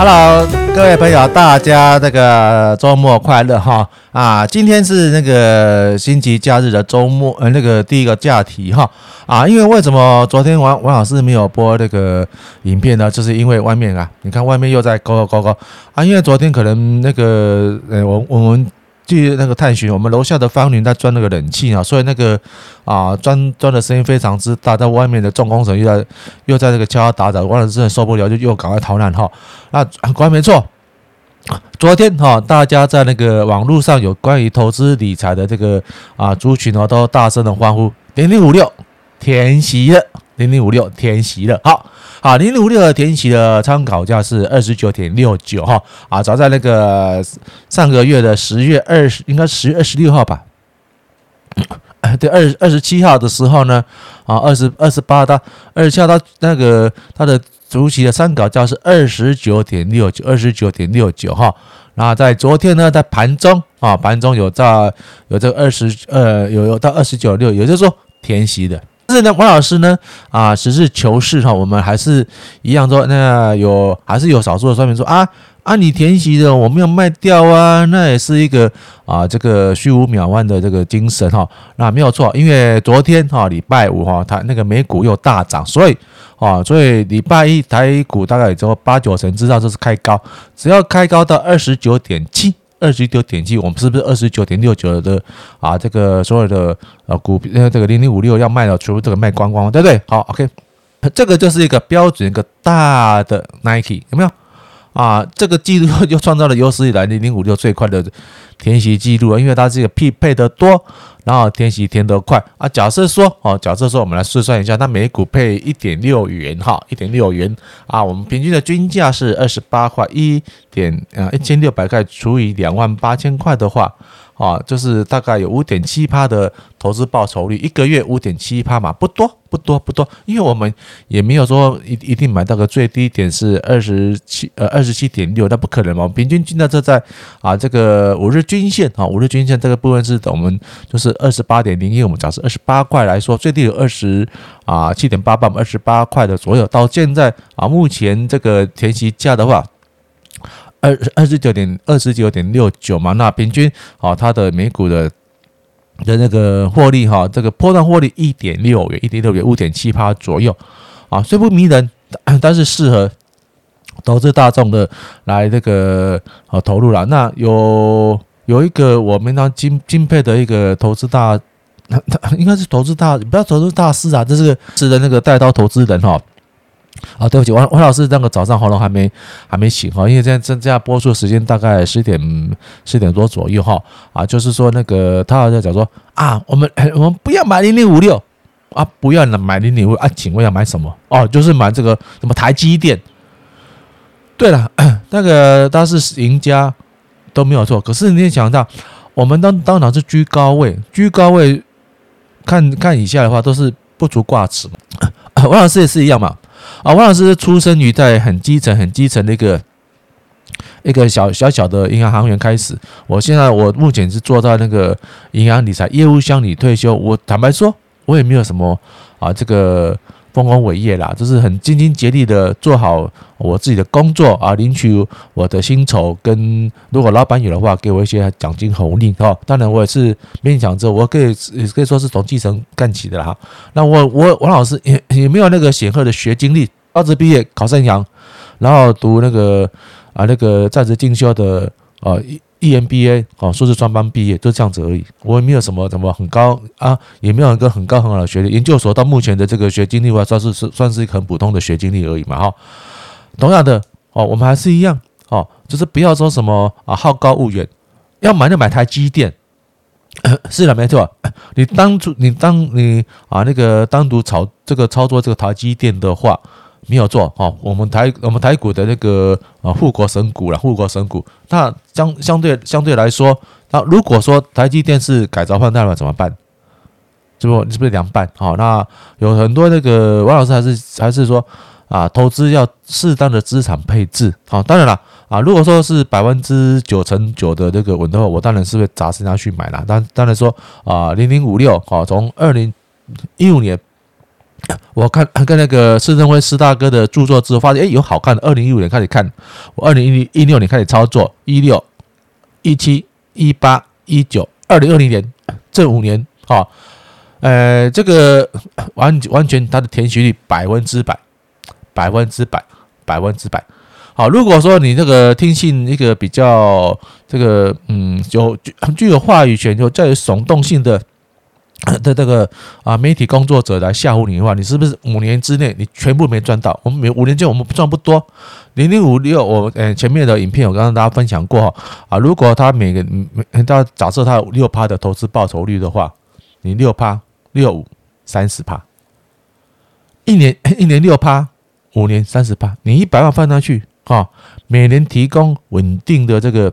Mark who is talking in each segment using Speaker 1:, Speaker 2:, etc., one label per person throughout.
Speaker 1: Hello，各位朋友，大家这个周末快乐哈啊！今天是那个星期假日的周末，呃，那个第一个假期哈啊！因为为什么昨天王王老师没有播那个影片呢？就是因为外面啊，你看外面又在高高高高啊！因为昨天可能那个呃，我我们。去那个探寻，我们楼下的芳邻在钻那个冷气啊，所以那个啊钻钻的声音非常之大，在外面的重工程又在又在那个敲敲打打，完了真的受不了，就又赶快逃难哈。那果然没错，昨天哈大家在那个网络上有关于投资理财的这个啊族群哦，都大声的欢呼。零零五六填息了，零零五六填息了，好。好，零零五六的填息的参考价是二十九点六九哈啊，早在那个上个月的十月二十，应该十月二十六号吧？对，二二十七号的时候呢，啊，二十二十八到二十七号，它那个它的除息的参考价是二十九点六九，二十九点六九哈。然后在昨天呢，在盘中啊，盘中有到有这个二十呃，有有到二十九六，也就是说填息的。但是呢，王老师呢，啊，实事求是哈，我们还是一样说，那有还是有少数的说明说啊啊，你填息的我没有卖掉啊，那也是一个啊，这个虚无渺万的这个精神哈，那没有错，因为昨天哈礼拜五哈，它那个美股又大涨，所以啊，所以礼拜一台股大概也就八九成知道这是开高，只要开高到二十九点七。二十九点七，我们是不是二十九点六九的啊？这个所有的呃股，呃这个零零五六要卖了，全部这个卖光光，对不对？好，OK，这个就是一个标准一个大的 Nike，有没有？啊，这个记录又创造了有史以来零零五六最快的填息记录，因为它这个匹配的多，然后填息填得快啊。假设说，哦，假设说，我们来试算一下，那每股配一点六元，哈，一点六元啊，我们平均的均价是二十八块，一点啊一千六百块除以两万八千块的话。啊，就是大概有五点七趴的投资报酬率，一个月五点七趴嘛，不多不多不多，因为我们也没有说一一定买到个最低点是二十七呃二十七点六，那不可能嘛，平均均价这在啊这个五日均线啊五日均线这个部分是我们就是二十八点零一，我们假设二十八块来说，最低有二十啊七点八八，二十八块的左右，到现在啊目前这个填息价的话。二二十九点二十九点六九嘛，那平均啊，它的每股的的那个获利哈，这个波段获利一点六元，一点六元五点七趴左右啊，虽不迷人，但是适合投资大众的来这个啊投入了。那有有一个我们当敬敬佩的一个投资大，应该是投资大，不要投资大师啊，这是是的那个带刀投资人哈。啊，对不起，王王老师，那个早上喉咙还没还没醒哈，因为现在正在播出的时间大概十点十点多左右哈。啊，就是说那个他好像讲说啊，我们我们不要买零零五六啊，不要买零零五啊，请问要买什么？哦，就是买这个什么台积电。对了，那个他是赢家都没有错，可是你也想到，我们当当然是居高位，居高位看看以下的话都是不足挂齿嘛。王老师也是一样嘛。啊，王老师出生于在很基层、很基层的一个一个小小小的银行行员开始。我现在我目前是做到那个银行理财业务经理退休。我坦白说，我也没有什么啊这个丰功伟业啦，就是很兢兢竭力的做好我自己的工作啊，领取我的薪酬，跟如果老板有的话，给我一些奖金红利哈。当然，我也是勉强着，我可以也可以说是从基层干起的哈。那我我王老师也也没有那个显赫的学经历。高职毕业考上银行，然后读那个啊那个在职进修的呃 EMBA 哦，硕士专班毕业，就这样子而已。我也没有什么什么很高啊，也没有一个很高很好的学历。研究所到目前的这个学经历，我算是是算是一个很普通的学经历而已嘛哈。同样的哦，我们还是一样哦，就是不要说什么啊好高骛远，要买就买台积电。是的，没错。你当初你当你啊那个单独炒这个操作这个台积电的话。没有错哦，我们台我们台股的那个啊护国神股了，护国神股。那相相对相对来说，那如果说台积电是改朝换代了怎么办？是不是是不是凉拌？好，那有很多那个王老师还是还是说啊，投资要适当的资产配置。好，当然了啊，如果说是百分之九成九的这个稳的话，我当然是会砸身家去买了。当当然说啊，零零五六，好，从二零一五年，我看跟那个施升辉施大哥的著作之后，发现哎有好看的。二零一五年开始看，我二零一六年开始操作，一六、一七、一八、一九、二零二零年这五年，哈，呃，这个完完全它的填息率百分之百，百分之百，百分之百。好，如果说你这个听信一个比较这个嗯有具具有话语权、有较有耸动性的 的这个啊媒体工作者来吓唬你的话，你是不是五年之内你全部没赚到？我们每五年间我们赚不多，零零五六我呃前面的影片我刚刚大家分享过哈啊，如果他每个每大家假设他有六趴的投资报酬率的话，你六趴六五三十趴，一年一年六趴，五年三十趴，你一百万放上去。哈，每年提供稳定的这个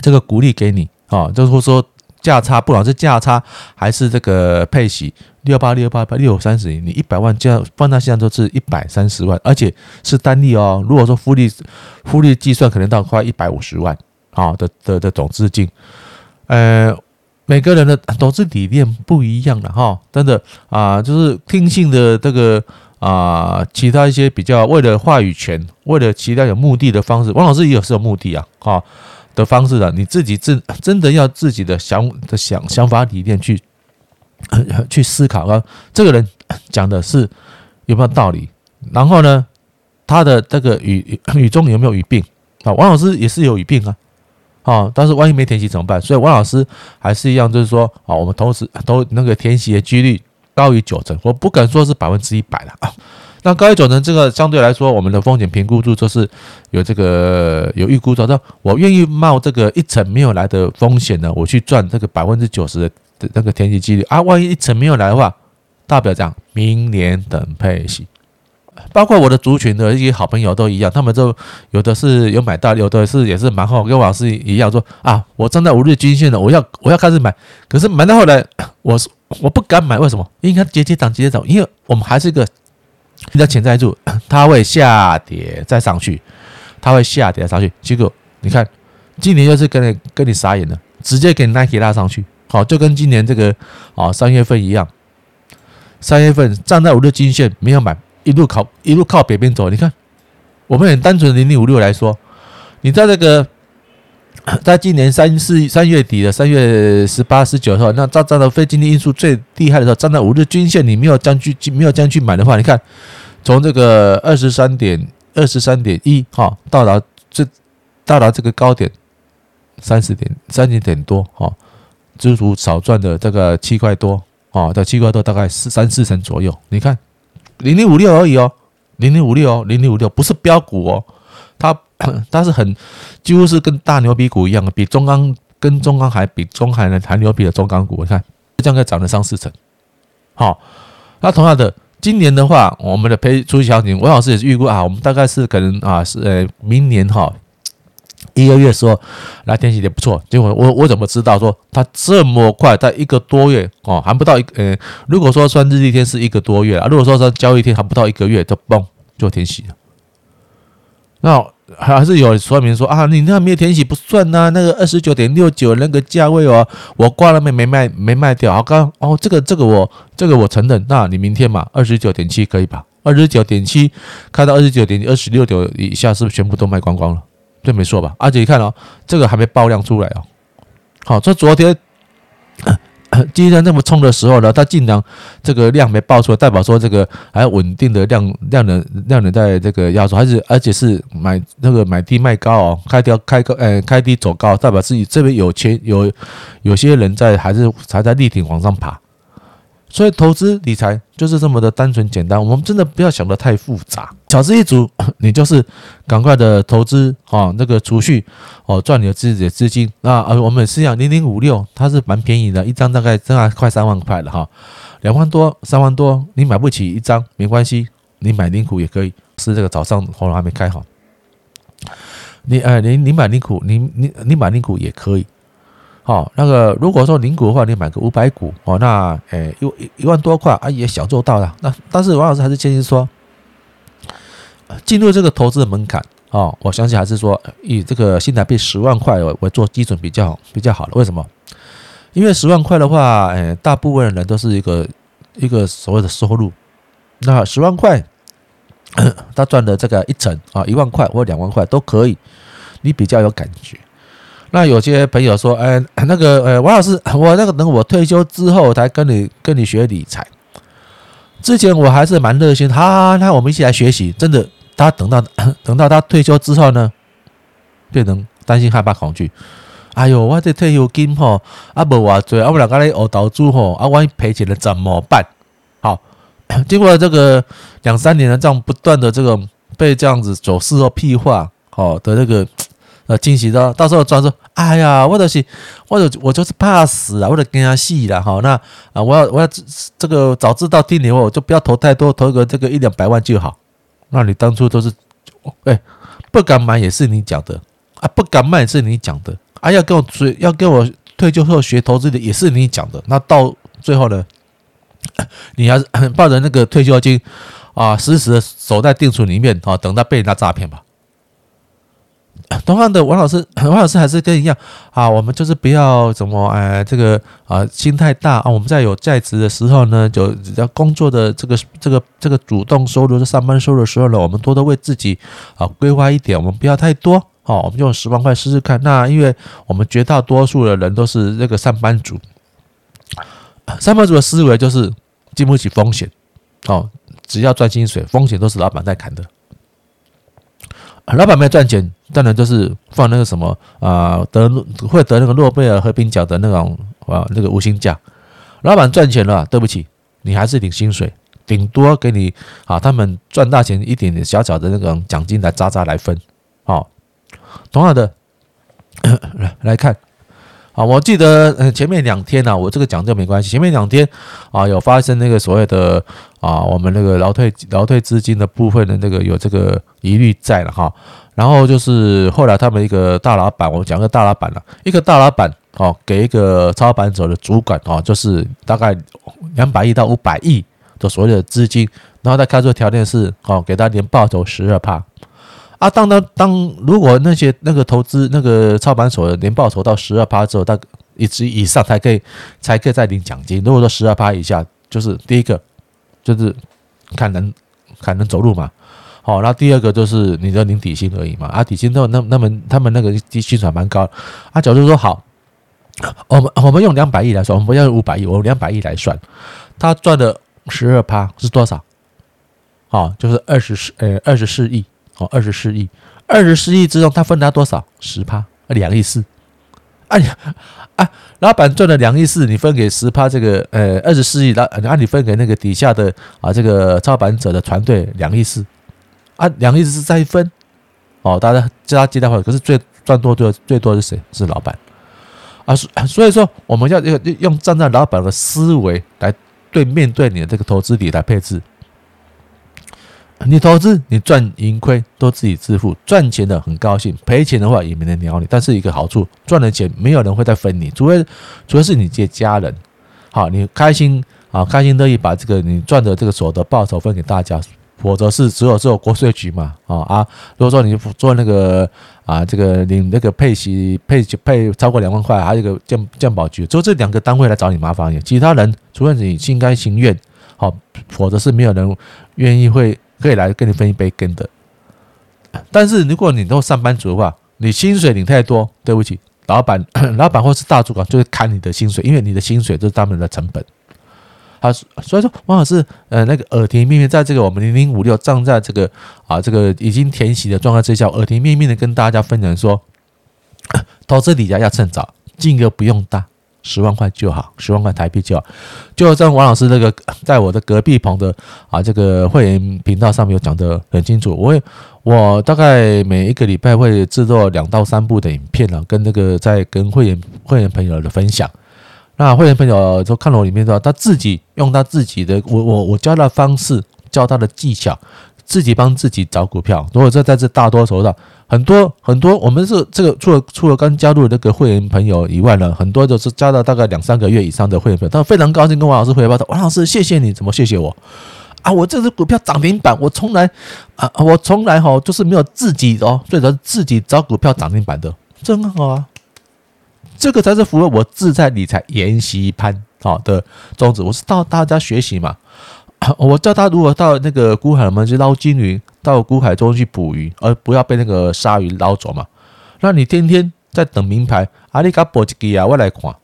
Speaker 1: 这个股利给你啊，就是说价差，不管是价差还是这个配息，六八六八八六三十，你一百万这样放到现在都是一百三十万，而且是单利哦。如果说复利复利计算，可能到快一百五十万啊的的的总资金。呃，每个人的投资理念不一样的哈，真的啊，就是听信的这个。啊，其他一些比较为了话语权，为了其他有目的的方式，王老师也有是有目的啊，哈的方式的，你自己真真的要自己的想的想想法理念去去思考啊，这个人 讲的是有没有道理？然后呢，他的这个语语中有没有语病啊？王老师也是有语病啊，啊，但是万一没填写怎么办？所以王老师还是一样，就是说啊，我们同时都那个填写的几率。高于九成，我不敢说是百分之一百了啊。那高一九成，这个相对来说，我们的风险评估注就是有这个有预估到，说我愿意冒这个一层没有来的风险呢，我去赚这个百分之九十的那个填息几率啊。万一一层没有来的话，大不了这样，明年等配息。包括我的族群的一些好朋友都一样，他们就有的是有买到，有的是也是蛮好，跟王老师一样说啊，我站在五日均线的，我要我要开始买，可是买到后来，我我不敢买，为什么？因为它节节涨，节节涨，因为我们还是一个比较潜在住，它会下跌再上去，它会下跌再上去。结果你看，今年又是跟你跟你傻眼了，直接给 Nike 拉上去，好，就跟今年这个啊三月份一样，三月份站在五日均线没有买。一路靠一路靠北边走，你看，我们很单纯零零五六来说，你在这个，在今年三四三月底的三月十八十九号，那站站到非经济因素最厉害的时候，站在五日均线，你没有将去没有将去买的话，你看，从这个二十三点二十三点一哈，到达这到达这个高点三十点三十点多哈，足足少赚的这个七块多啊，到七块多大概四三四成左右，你看。零零五六而已哦，零零五六哦，零零五六不是标股哦，它它是很几乎是跟大牛皮股一样的，比中钢跟中钢还比中海呢还牛皮的中钢股，你看这样可以涨得上四成。好，那同样的，今年的话，我们的配除息小景，王老师也是预估啊，我们大概是可能啊是呃明年哈。一个月说来填息也不错，结果我我怎么知道说它这么快，在一个多月哦，还不到一呃，如果说算日历天是一个多月啊，如果说算交易天还不到一个月，就嘣就填息了。那还是有说明说啊，你那没有填写不算呐，那个二十九点六九那个价位哦，我挂了没没卖没卖掉，好刚哦，这个这个我这个我承认，那你明天嘛二十九点七可以吧？二十九点七开到二十九点二十六点以下，是不是全部都卖光光了？对，没错吧？而且你看哦，这个还没爆量出来哦。好，这昨天今天那么冲的时候呢，它竟然这个量没爆出来，代表说这个还稳定的量量能量能在这个压缩，还是而且是买那个买低卖高哦，开低开高，呃，开低走高，代表自己这边有钱有有些人在还是还在力挺往上爬。所以投资理财就是这么的单纯简单，我们真的不要想得太复杂。小资一族，你就是赶快的投资啊，那个储蓄哦，赚你的自己的资金。那呃，我们是讲零零五六，它是蛮便宜的，一张大概真的快三万块了哈，两万多、三万多，你买不起一张没关系，你买零股也可以。是这个早上喉咙还没开好，你呃，你你买零股，你你你买零股也可以。好，那个如果说零股的话，你买个五百股哦，那诶一一万多块啊也小做到了。那但是王老师还是建议说，进入这个投资的门槛哦，我相信还是说以这个新台币十万块为做基准比较比较好的。为什么？因为十万块的话，哎，大部分人都是一个一个所谓的收入。那十万块，他赚的这个一成啊，一万块或两万块都可以，你比较有感觉。那有些朋友说，哎，那个，呃，王老师，我那个等我退休之后才跟你跟你学理财。之前我还是蛮热心，好，那我们一起来学习。真的，他等到 等到他退休之后呢，变成担心、害怕、恐惧。哎呦，我这退休金吼，啊无偌济，啊我两个咧学投资吼，啊万一赔钱了怎么办？好，经过这个两三年的这样不断的这个被这样子走事后屁话，好的那个。呃，惊喜到到时候装说，哎呀，我就是，我就我就是怕死啊，我就跟他戏了哈。那啊，我要我要这个早知道听你话，我就不要投太多，投个这个一两百万就好。那你当初都是，哎，不敢买也是你讲的啊，不敢卖也是你讲的啊，要跟我追，要跟我退休后学投资的也是你讲的。那到最后呢，你还是抱着那个退休金啊，死死的守在定存里面啊，等到被人家诈骗吧。同样的，王老师，王老师还是跟一样啊，我们就是不要怎么哎，这个啊心太大啊。我们在有在职的时候呢，就只要工作的这个这个这个主动收入上班收入的时候呢，我们多多为自己啊规划一点，我们不要太多哦。我们用十万块试试看。那因为我们绝大多数的人都是这个上班族，上班族的思维就是经不起风险哦，只要赚薪水，风险都是老板在砍的。老板没有赚钱，当然就是放那个什么啊，得会得那个诺贝尔和平奖的那种啊，那个无薪假。老板赚钱了，对不起，你还是领薪水，顶多给你啊，他们赚大钱一点点小小的那种奖金来渣渣来分。好，同样的来 来看。啊，我记得嗯前面两天呢，我这个讲就没关系。前面两天啊，有发生那个所谓的啊，我们那个劳退劳退资金的部分的那个有这个疑虑在了哈。然后就是后来他们一个大老板，我讲个大老板了，一个大老板哦，给一个操盘手的主管哦，就是大概两百亿到五百亿的所谓的资金，然后他开出条件是哦，给他年报酬十二趴。啊，当当当，如果那些那个投资那个操盘手的年报酬到十二趴之后，他以及以上才可以才可以再领奖金。如果说十二趴以下，就是第一个就是看能看能走路嘛。好，那第二个就是你的领底薪而已嘛。啊，底薪都那那么他们那个薪水蛮高。啊，假如说好，我们我们用两百亿来算，我们不要用五百亿，我用两百亿来算，他赚的十二趴是多少？好，就是二十四呃二十四亿。二十四亿，二十四亿之中，他分他多少？十趴，两亿四。哎呀，啊，老板赚了两亿四，你分给十趴，这个呃二十四亿，那按你分给那个底下的啊这个操盘者的团队两亿四，啊，两亿四是再分。哦，大家叫他鸡蛋话，可是最赚多最最多是谁？是老板。啊，所以说我们要用用站在老板的思维来对面对你的这个投资理财配置。你投资，你赚盈亏都自己自负，赚钱的很高兴，赔钱的话也没人鸟你。但是一个好处，赚了钱没有人会再分你，除非除非是你借家人。好，你开心啊，开心乐意把这个你赚的这个所得报酬分给大家，否则是只有只有国税局嘛。啊啊，如果说你做那个啊这个领那个配息配配超过两万块，还有一个健健保局，只有这两个单位来找你麻烦，其他人除非你心甘情愿，好，否则是没有人愿意会。可以来跟你分一杯羹的，但是如果你都上班族的话，你薪水领太多，对不起，老板、老板或是大主管就会砍你的薪水，因为你的薪水就是他们的成本。啊，所以说王老师，呃，那个耳提面命，在这个我们零零五六站在这个啊这个已经填息的状态之下，耳提面命的跟大家分享说，投资理财要趁早，金额不用大。十万块就好，十万块台币就好。就像王老师那个，在我的隔壁棚的啊这个会员频道上面有讲得很清楚。我我大概每一个礼拜会制作两到三部的影片啊，跟那个在跟会员会员朋友的分享。那会员朋友就看了我里面的话，他自己用他自己的，我我我教他的方式，教他的技巧。自己帮自己找股票，如果这在这大多数上，很多很多，我们是这个除了除了刚加入那个会员朋友以外呢，很多都是加了大概两三个月以上的会员朋友，他非常高兴跟王老师汇报，王老师谢谢你，怎么谢谢我啊，我这只股票涨停板，我从来啊，我从来哈就是没有自己哦，最早自己找股票涨停板的，真好啊。这个才是符合我自在理财研习班好的宗旨。我是到大家学习嘛，我叫他如果到那个股海里面去捞金鱼，到股海中去捕鱼，而不要被那个鲨鱼捞走嘛。那你天天在等名牌，阿里嘎波吉啊，我来看，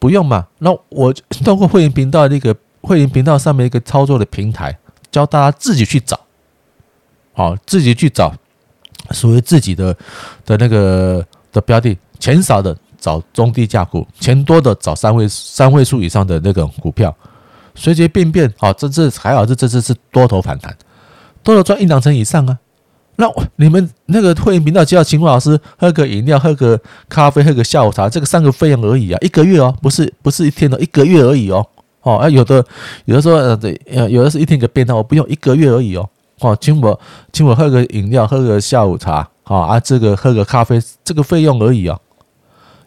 Speaker 1: 不用嘛。那我通过会员频道那个会员频道上面一个操作的平台，教大家自己去找，好，自己去找属于自己的的那个的标的，钱少的。找中低价股，钱多的找三位三位数以上的那个股票，随随便便，好，这次还好，这这次是多头反弹，多头赚一两成以上啊。那你们那个会员频道就要请老师喝个饮料，喝个咖啡，喝个下午茶，这个三个费用而已啊，一个月哦，不是不是一天的，一个月而已哦。哦，啊，有的有的说呃对，呃有的是一天一个便当，我不用一个月而已哦。哦，请我请我喝个饮料，喝个下午茶，好啊，这个喝个咖啡，这个费用而已哦。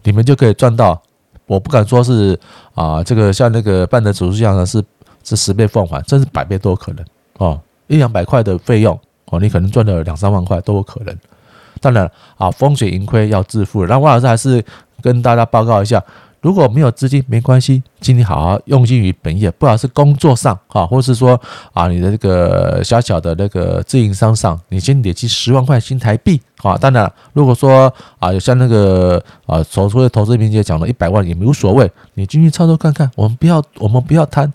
Speaker 1: 你们就可以赚到，我不敢说是啊，这个像那个办的手术一样的是是十倍奉还，甚至百倍都有可能哦。一两百块的费用哦，你可能赚了两三万块都有可能。当然啊，风险盈亏要自负。那王老师还是跟大家报告一下。如果没有资金没关系，请你好好用心于本业，不管是工作上啊，或是说啊你的这个小小的那个自营商上，你先累积十万块新台币啊。当然，如果说啊有像那个啊所说的投资编辑讲了一百万也无所谓，你进去操作看看。我们不要我们不要贪。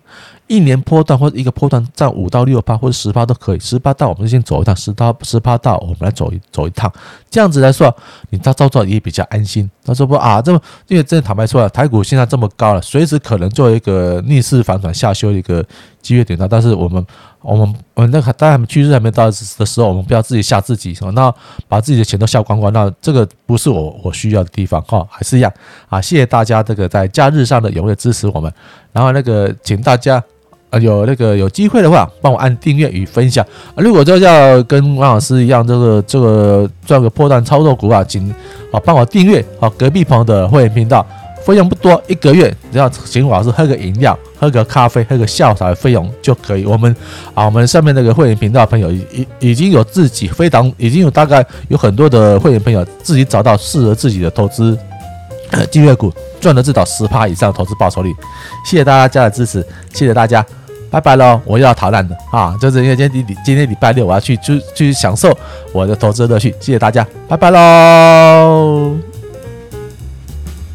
Speaker 1: 一年波段或者一个波段占五到六趴或者十趴都可以，十趴到我们就先走一趟，十到十趴到我们来走一走一趟，这样子来说，你到操作也比较安心。他说不啊，这么因为真的坦白说了，台股现在这么高了，随时可能做一个逆势反转下修一个机会点到，但是我们我们我们那个当然趋势还没到的时候，我们不要自己吓自己，那把自己的钱都笑光光，那这个不是我我需要的地方哈，还是一样啊，谢谢大家这个在假日上的踊跃支持我们，然后那个请大家。啊，有那个有机会的话，帮我按订阅与分享。如果就要跟王老师一样，这个这个赚个破蛋操作股啊，请啊帮我订阅啊隔壁朋友的会员频道，费用不多，一个月只要请王老师喝个饮料、喝个咖啡、喝个下午茶的费用就可以。我们啊，我们上面那个会员频道朋友已已已经有自己非常已经有大概有很多的会员朋友自己找到适合自己的投资机会股，赚了至少十趴以上的投资报酬率。谢谢大家的支持，谢谢大家。拜拜喽！我又要逃难了啊！就是因为今天礼今天礼拜六，我要去去去享受我的投资乐趣。谢谢大家，拜拜喽！